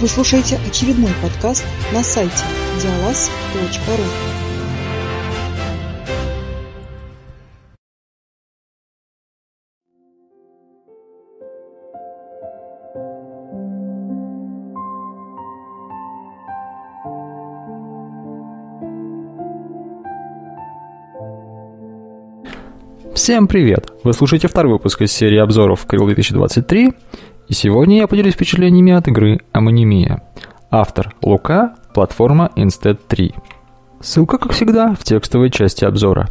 Вы слушаете очередной подкаст на сайте диалаз.ру. Всем привет! Вы слушаете второй выпуск из серии обзоров Крил 2023, и сегодня я поделюсь впечатлениями от игры Амонимия. Автор Лука, платформа Instead 3. Ссылка, как всегда, в текстовой части обзора.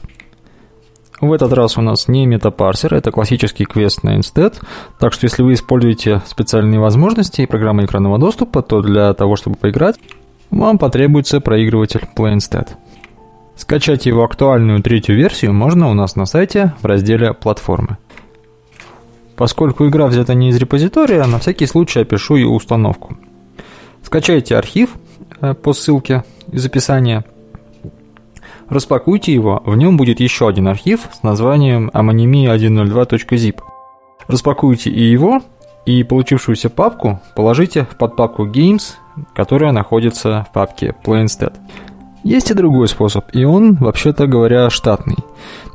В этот раз у нас не метапарсер, это классический квест на Instead, так что если вы используете специальные возможности и программы экранного доступа, то для того, чтобы поиграть, вам потребуется проигрыватель Play Instead. Скачать его актуальную третью версию можно у нас на сайте в разделе «Платформы». Поскольку игра взята не из репозитория, на всякий случай опишу ее установку. Скачайте архив э, по ссылке из описания. Распакуйте его, в нем будет еще один архив с названием amonimi102.zip. Распакуйте и его, и получившуюся папку положите в подпапку Games, которая находится в папке Play Instead. Есть и другой способ, и он, вообще-то говоря, штатный.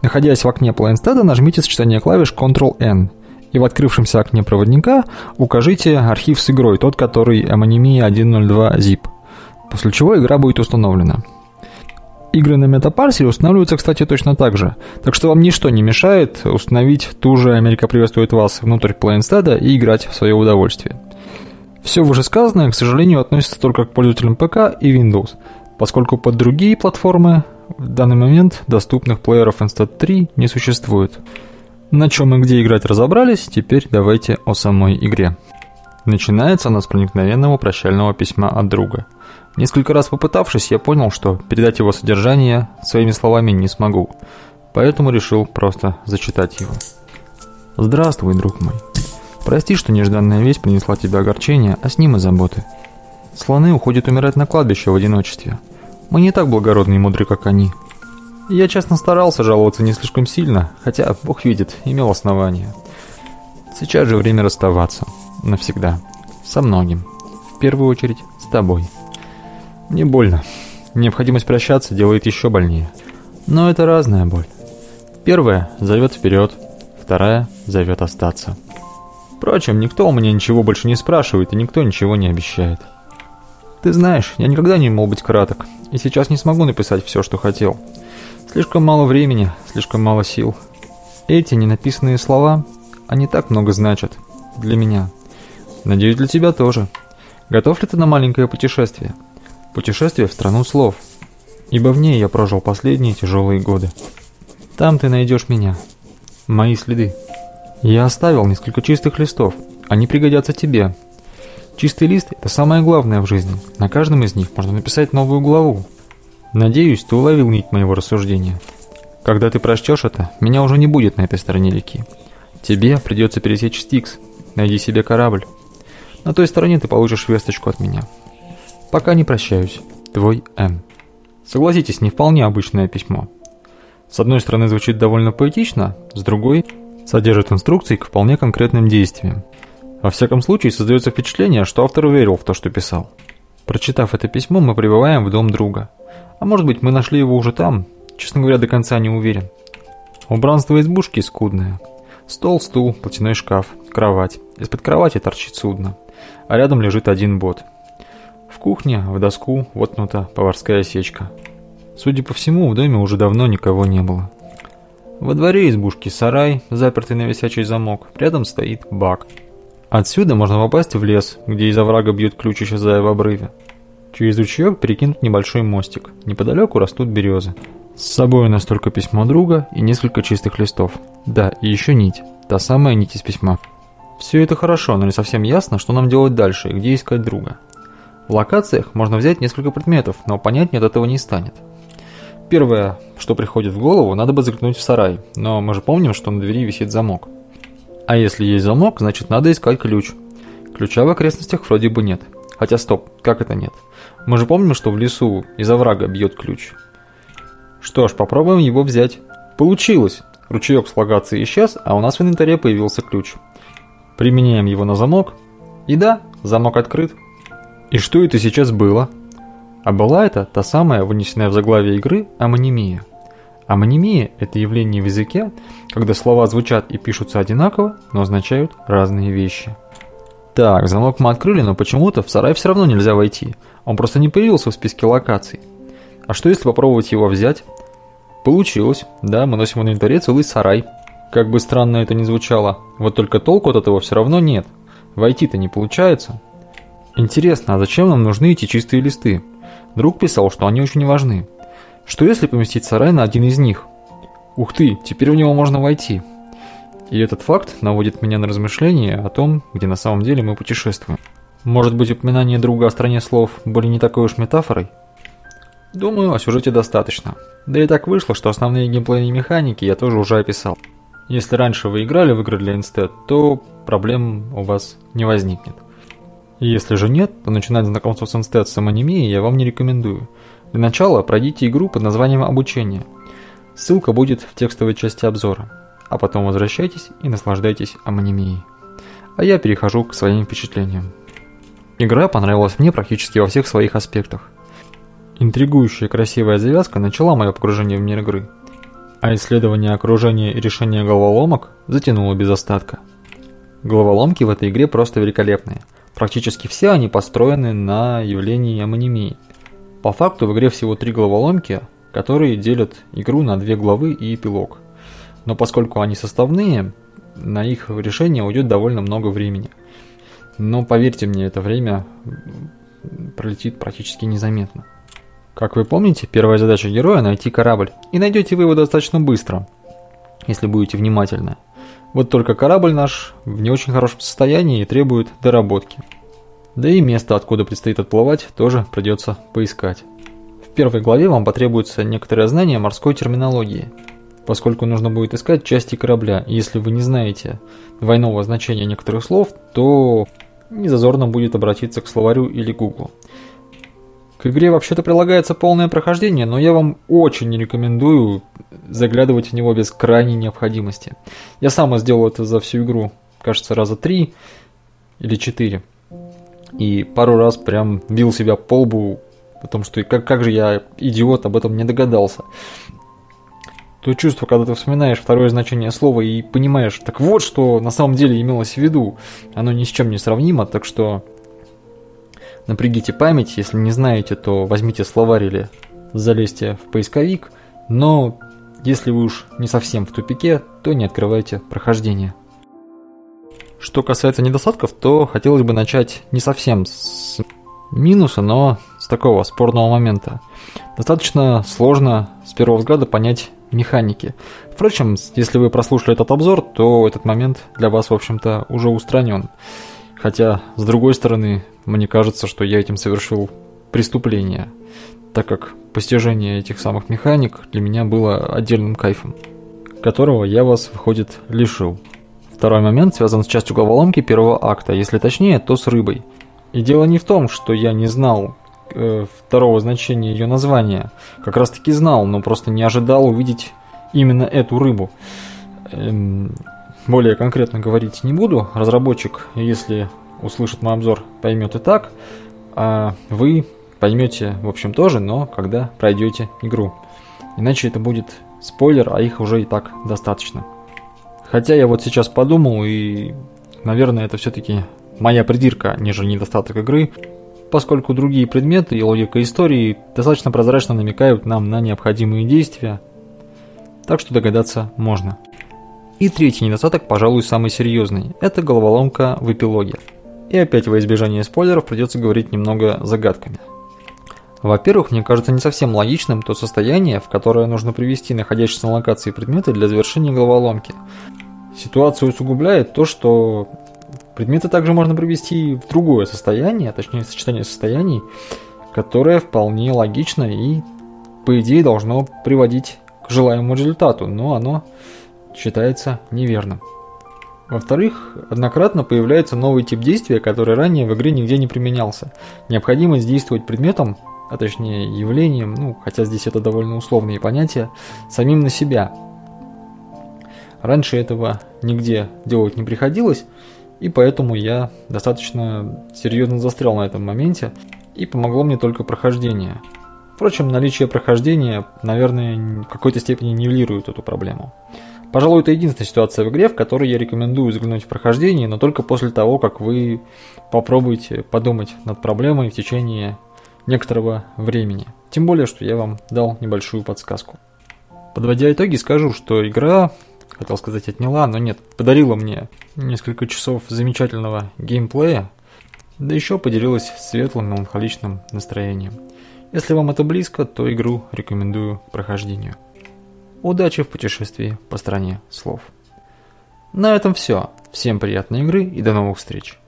Находясь в окне PlayStation, нажмите сочетание клавиш Ctrl-N, и в открывшемся окне проводника укажите архив с игрой, тот, который Amonimia 102 zip, после чего игра будет установлена. Игры на метапарсере устанавливаются, кстати, точно так же, так что вам ничто не мешает установить ту же «Америка приветствует вас» внутрь PlayStation и играть в свое удовольствие. Все вышесказанное, к сожалению, относится только к пользователям ПК и Windows – поскольку под другие платформы в данный момент доступных плееров Instat 3 не существует. На чем и где играть разобрались, теперь давайте о самой игре. Начинается она с проникновенного прощального письма от друга. Несколько раз попытавшись, я понял, что передать его содержание своими словами не смогу, поэтому решил просто зачитать его. «Здравствуй, друг мой. Прости, что нежданная весть принесла тебе огорчение, а с ним и заботы. Слоны уходят умирать на кладбище в одиночестве. Мы не так благородны и мудры, как они. Я честно старался жаловаться не слишком сильно, хотя, бог видит, имел основания. Сейчас же время расставаться. Навсегда. Со многим. В первую очередь, с тобой. Мне больно. Необходимость прощаться делает еще больнее. Но это разная боль. Первая зовет вперед, вторая зовет остаться. Впрочем, никто у меня ничего больше не спрашивает и никто ничего не обещает. Ты знаешь, я никогда не мог быть краток, и сейчас не смогу написать все, что хотел. Слишком мало времени, слишком мало сил. Эти ненаписанные слова, они так много значат. Для меня. Надеюсь, для тебя тоже. Готов ли ты на маленькое путешествие? Путешествие в страну слов. Ибо в ней я прожил последние тяжелые годы. Там ты найдешь меня. Мои следы. Я оставил несколько чистых листов. Они пригодятся тебе, Чистый лист – это самое главное в жизни. На каждом из них можно написать новую главу. Надеюсь, ты уловил нить моего рассуждения. Когда ты прочтешь это, меня уже не будет на этой стороне реки. Тебе придется пересечь Стикс. Найди себе корабль. На той стороне ты получишь весточку от меня. Пока не прощаюсь. Твой М. Согласитесь, не вполне обычное письмо. С одной стороны звучит довольно поэтично, с другой содержит инструкции к вполне конкретным действиям. Во всяком случае, создается впечатление, что автор верил в то, что писал. Прочитав это письмо, мы прибываем в дом друга. А может быть, мы нашли его уже там? Честно говоря, до конца не уверен. Убранство избушки скудное. Стол, стул, платяной шкаф, кровать. Из-под кровати торчит судно, а рядом лежит один бот. В кухне в доску воткнута поварская сечка. Судя по всему, в доме уже давно никого не было. Во дворе избушки сарай, запертый на висячий замок. Рядом стоит бак. Отсюда можно попасть в лес, где из оврага бьет ключ, исчезая в обрыве. Через ручеек перекинут небольшой мостик. Неподалеку растут березы. С собой у нас только письмо друга и несколько чистых листов. Да, и еще нить. Та самая нить из письма. Все это хорошо, но не совсем ясно, что нам делать дальше и где искать друга. В локациях можно взять несколько предметов, но понятнее от этого не станет. Первое, что приходит в голову, надо бы заглянуть в сарай, но мы же помним, что на двери висит замок. А если есть замок, значит надо искать ключ. Ключа в окрестностях вроде бы нет. Хотя стоп, как это нет? Мы же помним, что в лесу из оврага бьет ключ. Что ж, попробуем его взять. Получилось! Ручеек с локации исчез, а у нас в инвентаре появился ключ. Применяем его на замок. И да, замок открыт. И что это сейчас было? А была это та самая, вынесенная в заглавие игры, амонимия. Амонимия – это явление в языке, когда слова звучат и пишутся одинаково, но означают разные вещи. Так, замок мы открыли, но почему-то в сарай все равно нельзя войти. Он просто не появился в списке локаций. А что если попробовать его взять? Получилось. Да, мы носим в инвентаре целый сарай. Как бы странно это ни звучало, вот только толку от этого все равно нет. Войти-то не получается. Интересно, а зачем нам нужны эти чистые листы? Друг писал, что они очень важны. Что если поместить сарай на один из них? Ух ты, теперь в него можно войти. И этот факт наводит меня на размышления о том, где на самом деле мы путешествуем. Может быть, упоминание друга о стране слов были не такой уж метафорой? Думаю, о сюжете достаточно. Да и так вышло, что основные геймплейные механики я тоже уже описал. Если раньше вы играли в игры для Instead, то проблем у вас не возникнет. Если же нет, то начинать знакомство с Instead с анимией я вам не рекомендую. Для начала пройдите игру под названием «Обучение». Ссылка будет в текстовой части обзора. А потом возвращайтесь и наслаждайтесь амонимией. А я перехожу к своим впечатлениям. Игра понравилась мне практически во всех своих аспектах. Интригующая красивая завязка начала мое погружение в мир игры, а исследование окружения и решение головоломок затянуло без остатка. Головоломки в этой игре просто великолепные – Практически все они построены на явлении амонимии. По факту в игре всего три головоломки, которые делят игру на две главы и эпилог. Но поскольку они составные, на их решение уйдет довольно много времени. Но поверьте мне, это время пролетит практически незаметно. Как вы помните, первая задача героя – найти корабль, и найдете вы его достаточно быстро, если будете внимательны. Вот только корабль наш в не очень хорошем состоянии и требует доработки. Да и место, откуда предстоит отплывать, тоже придется поискать. В первой главе вам потребуется некоторое знание морской терминологии, поскольку нужно будет искать части корабля. Если вы не знаете двойного значения некоторых слов, то незазорно будет обратиться к словарю или гуглу. К игре вообще-то прилагается полное прохождение, но я вам очень не рекомендую заглядывать в него без крайней необходимости. Я сам сделал это за всю игру, кажется, раза три или четыре. И пару раз прям бил себя по лбу, потому что как, как же я, идиот, об этом не догадался. То чувство, когда ты вспоминаешь второе значение слова и понимаешь, так вот что на самом деле имелось в виду, оно ни с чем не сравнимо, так что Напрягите память, если не знаете, то возьмите словарь или залезьте в поисковик, но если вы уж не совсем в тупике, то не открывайте прохождение. Что касается недостатков, то хотелось бы начать не совсем с минуса, но с такого спорного момента. Достаточно сложно с первого взгляда понять механики. Впрочем, если вы прослушали этот обзор, то этот момент для вас, в общем-то, уже устранен. Хотя, с другой стороны, мне кажется, что я этим совершил преступление, так как постижение этих самых механик для меня было отдельным кайфом, которого я вас, выходит, лишил. Второй момент связан с частью головоломки первого акта, если точнее, то с рыбой. И дело не в том, что я не знал э, второго значения ее названия. Как раз таки знал, но просто не ожидал увидеть именно эту рыбу. Эм, более конкретно говорить не буду. Разработчик, если услышит мой обзор, поймет и так, а вы поймете, в общем, тоже, но когда пройдете игру. Иначе это будет спойлер, а их уже и так достаточно. Хотя я вот сейчас подумал, и, наверное, это все-таки моя придирка, нежели недостаток игры, поскольку другие предметы и логика истории достаточно прозрачно намекают нам на необходимые действия, так что догадаться можно. И третий недостаток, пожалуй, самый серьезный – это головоломка в эпилоге. И опять во избежание спойлеров придется говорить немного загадками. Во-первых, мне кажется не совсем логичным то состояние, в которое нужно привести находящиеся на локации предметы для завершения головоломки. Ситуацию усугубляет то, что предметы также можно привести в другое состояние, точнее сочетание состояний, которое вполне логично и, по идее, должно приводить к желаемому результату, но оно считается неверным. Во-вторых, однократно появляется новый тип действия, который ранее в игре нигде не применялся. Необходимость действовать предметом, а точнее явлением, ну, хотя здесь это довольно условные понятия, самим на себя. Раньше этого нигде делать не приходилось, И поэтому я достаточно серьезно застрял на этом моменте, и помогло мне только прохождение. Впрочем, наличие прохождения, наверное, в какой-то степени нивелирует эту проблему. Пожалуй, это единственная ситуация в игре, в которой я рекомендую взглянуть в прохождение, но только после того, как вы попробуете подумать над проблемой в течение некоторого времени. Тем более, что я вам дал небольшую подсказку. Подводя итоги, скажу, что игра, хотел сказать, отняла, но нет, подарила мне несколько часов замечательного геймплея, да еще поделилась светлым меланхоличным настроением. Если вам это близко, то игру рекомендую к прохождению. Удачи в путешествии по стране слов. На этом все. Всем приятной игры и до новых встреч.